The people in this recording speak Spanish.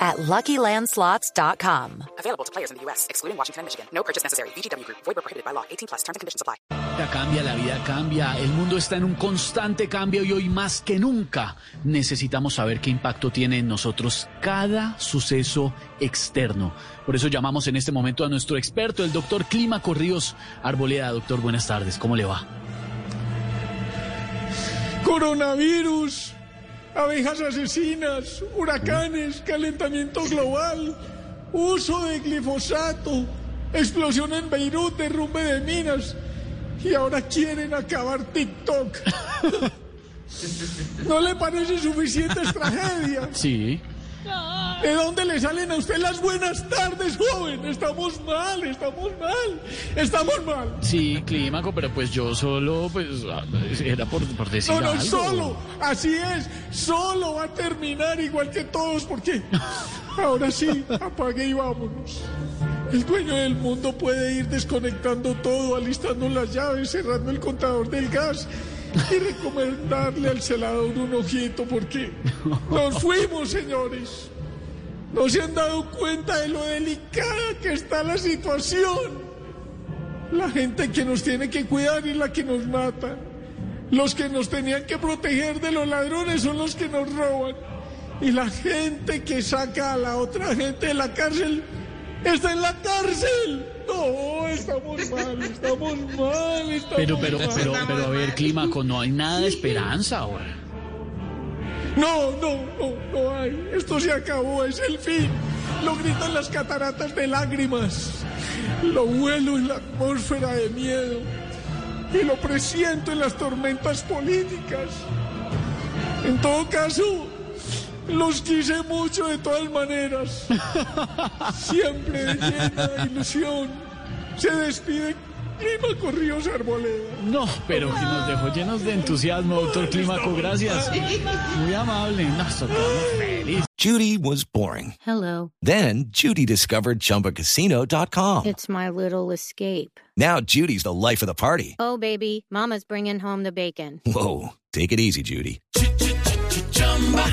at LuckyLandSlots.com. Available to players in the U.S., excluding Washington and Michigan. No purchase necessary. VGW Group. Void where prohibited by law. 18 plus. Terms and conditions apply. La cambia, la vida cambia, el mundo está en un constante cambio y hoy más que nunca necesitamos saber qué impacto tiene en nosotros cada suceso externo. Por eso llamamos en este momento a nuestro experto, el doctor Clima Corríos Arboleda. Doctor, buenas tardes, ¿cómo le va? Coronavirus, abejas asesinas, huracanes, calentamiento global, uso de glifosato, explosión en Beirut, derrumbe de minas y ahora quieren acabar TikTok. ¿No le parece suficientes tragedias? Sí. ¿De dónde le salen a usted las buenas tardes, joven? Estamos mal, estamos mal, estamos mal. Sí, Clímaco, pero pues yo solo, pues, era por, por decir No, no, algo. solo, así es, solo va a terminar igual que todos, porque ahora sí, apague y vámonos. El dueño del mundo puede ir desconectando todo, alistando las llaves, cerrando el contador del gas y recomendarle al celador un ojito, porque nos fuimos, señores. No se han dado cuenta de lo delicada que está la situación. La gente que nos tiene que cuidar es la que nos mata. Los que nos tenían que proteger de los ladrones son los que nos roban. Y la gente que saca a la otra gente de la cárcel está en la cárcel. No, estamos mal, estamos mal, estamos Pero, pero, mal. pero, pero, a ver, Clímaco, no hay nada de esperanza ahora. No, no, no, no hay. Esto se acabó, es el fin. Lo gritan las cataratas de lágrimas. Lo huelo en la atmósfera de miedo. Y lo presiento en las tormentas políticas. En todo caso, los quise mucho de todas maneras. Siempre llena de ilusión. Se despide Clima Corríos Arboleda. No, pero que nos dejó llenos de entusiasmo, doctor Clímaco, gracias. Muy amable. Feliz. Judy was boring. Hello. Then Judy discovered ChumbaCasino.com. It's my little escape. Now Judy's the life of the party. Oh, baby, Mama's bringing home the bacon. Whoa, take it easy, Judy.